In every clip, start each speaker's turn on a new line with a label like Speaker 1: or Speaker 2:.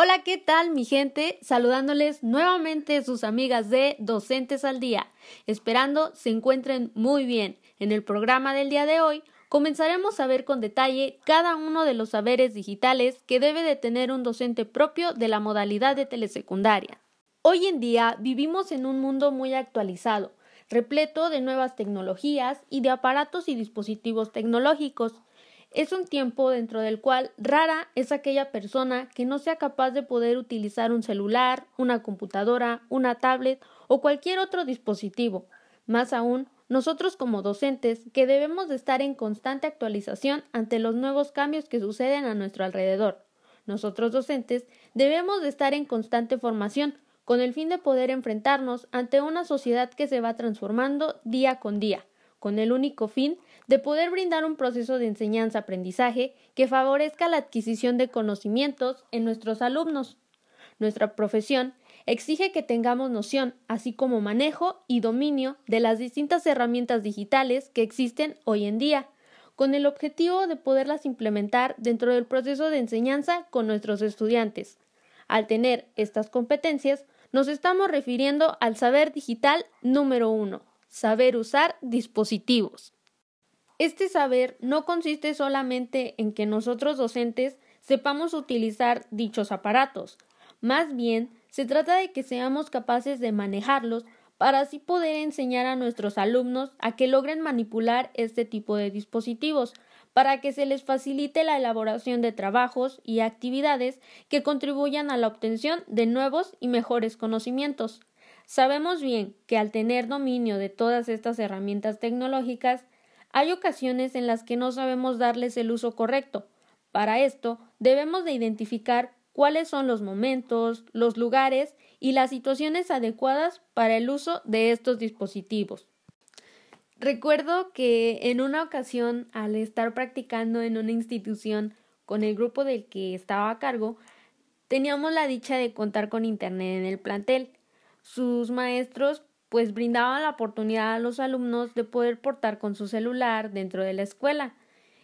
Speaker 1: Hola, ¿qué tal mi gente? Saludándoles nuevamente sus amigas de Docentes al Día, esperando se encuentren muy bien. En el programa del día de hoy comenzaremos a ver con detalle cada uno de los saberes digitales que debe de tener un docente propio de la modalidad de telesecundaria. Hoy en día vivimos en un mundo muy actualizado, repleto de nuevas tecnologías y de aparatos y dispositivos tecnológicos. Es un tiempo dentro del cual rara es aquella persona que no sea capaz de poder utilizar un celular, una computadora, una tablet o cualquier otro dispositivo. Más aún, nosotros como docentes que debemos de estar en constante actualización ante los nuevos cambios que suceden a nuestro alrededor. Nosotros docentes debemos de estar en constante formación con el fin de poder enfrentarnos ante una sociedad que se va transformando día con día, con el único fin de poder brindar un proceso de enseñanza-aprendizaje que favorezca la adquisición de conocimientos en nuestros alumnos. Nuestra profesión exige que tengamos noción, así como manejo y dominio de las distintas herramientas digitales que existen hoy en día, con el objetivo de poderlas implementar dentro del proceso de enseñanza con nuestros estudiantes. Al tener estas competencias, nos estamos refiriendo al saber digital número uno, saber usar dispositivos. Este saber no consiste solamente en que nosotros docentes sepamos utilizar dichos aparatos, más bien se trata de que seamos capaces de manejarlos para así poder enseñar a nuestros alumnos a que logren manipular este tipo de dispositivos, para que se les facilite la elaboración de trabajos y actividades que contribuyan a la obtención de nuevos y mejores conocimientos. Sabemos bien que al tener dominio de todas estas herramientas tecnológicas, hay ocasiones en las que no sabemos darles el uso correcto. Para esto, debemos de identificar cuáles son los momentos, los lugares y las situaciones adecuadas para el uso de estos dispositivos. Recuerdo que en una ocasión, al estar practicando en una institución con el grupo del que estaba a cargo, teníamos la dicha de contar con Internet en el plantel. Sus maestros pues brindaban la oportunidad a los alumnos de poder portar con su celular dentro de la escuela.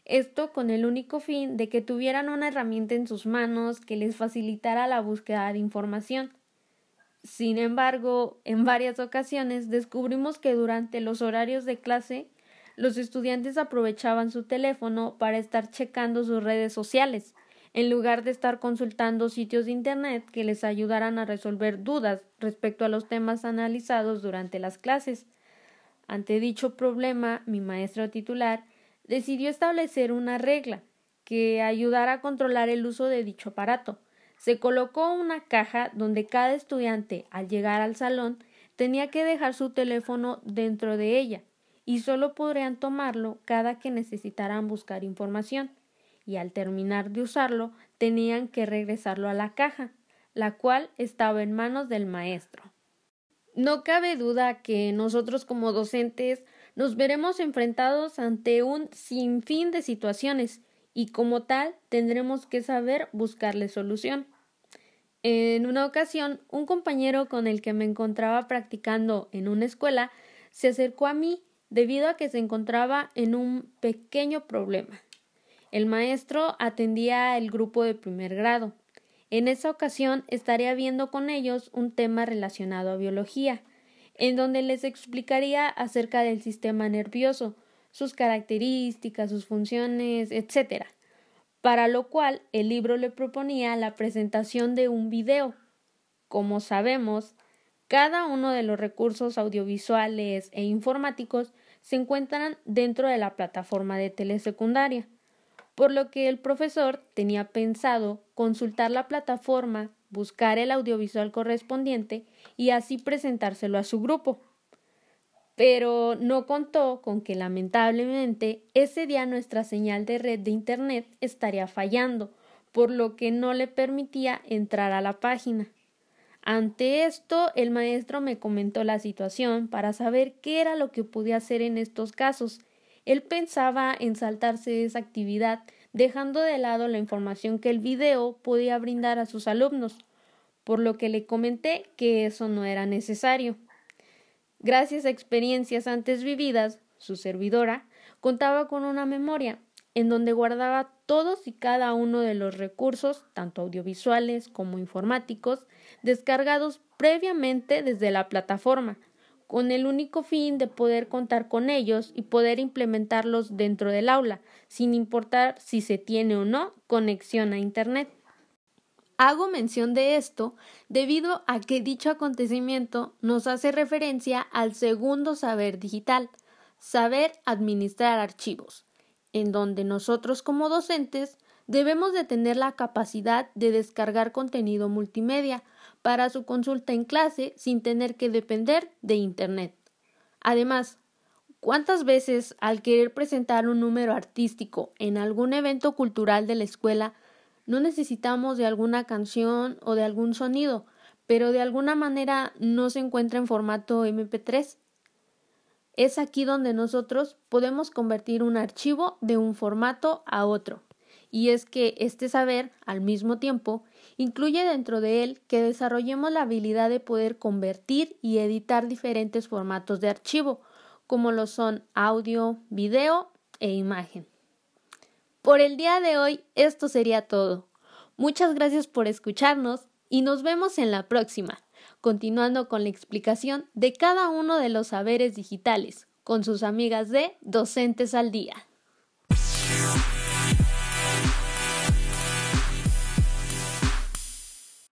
Speaker 1: Esto con el único fin de que tuvieran una herramienta en sus manos que les facilitara la búsqueda de información. Sin embargo, en varias ocasiones descubrimos que durante los horarios de clase los estudiantes aprovechaban su teléfono para estar checando sus redes sociales, en lugar de estar consultando sitios de Internet que les ayudaran a resolver dudas respecto a los temas analizados durante las clases. Ante dicho problema, mi maestro titular decidió establecer una regla que ayudara a controlar el uso de dicho aparato, se colocó una caja donde cada estudiante, al llegar al salón, tenía que dejar su teléfono dentro de ella y solo podrían tomarlo cada que necesitaran buscar información y al terminar de usarlo tenían que regresarlo a la caja, la cual estaba en manos del maestro. No cabe duda que nosotros como docentes nos veremos enfrentados ante un sinfín de situaciones y como tal tendremos que saber buscarle solución. En una ocasión, un compañero con el que me encontraba practicando en una escuela se acercó a mí debido a que se encontraba en un pequeño problema. El maestro atendía el grupo de primer grado. En esa ocasión estaría viendo con ellos un tema relacionado a biología, en donde les explicaría acerca del sistema nervioso, sus características, sus funciones, etc para lo cual el libro le proponía la presentación de un video. Como sabemos, cada uno de los recursos audiovisuales e informáticos se encuentran dentro de la plataforma de telesecundaria, por lo que el profesor tenía pensado consultar la plataforma, buscar el audiovisual correspondiente y así presentárselo a su grupo pero no contó con que lamentablemente ese día nuestra señal de red de Internet estaría fallando, por lo que no le permitía entrar a la página. Ante esto, el maestro me comentó la situación para saber qué era lo que podía hacer en estos casos. Él pensaba en saltarse esa actividad, dejando de lado la información que el video podía brindar a sus alumnos, por lo que le comenté que eso no era necesario. Gracias a experiencias antes vividas, su servidora contaba con una memoria, en donde guardaba todos y cada uno de los recursos, tanto audiovisuales como informáticos, descargados previamente desde la plataforma, con el único fin de poder contar con ellos y poder implementarlos dentro del aula, sin importar si se tiene o no conexión a Internet. Hago mención de esto debido a que dicho acontecimiento nos hace referencia al segundo saber digital, saber administrar archivos, en donde nosotros como docentes debemos de tener la capacidad de descargar contenido multimedia para su consulta en clase sin tener que depender de Internet. Además, ¿cuántas veces al querer presentar un número artístico en algún evento cultural de la escuela no necesitamos de alguna canción o de algún sonido, pero de alguna manera no se encuentra en formato MP3? Es aquí donde nosotros podemos convertir un archivo de un formato a otro. Y es que este saber, al mismo tiempo, incluye dentro de él que desarrollemos la habilidad de poder convertir y editar diferentes formatos de archivo, como lo son audio, video e imagen. Por el día de hoy esto sería todo. Muchas gracias por escucharnos y nos vemos en la próxima, continuando con la explicación de cada uno de los saberes digitales con sus amigas de Docentes al Día.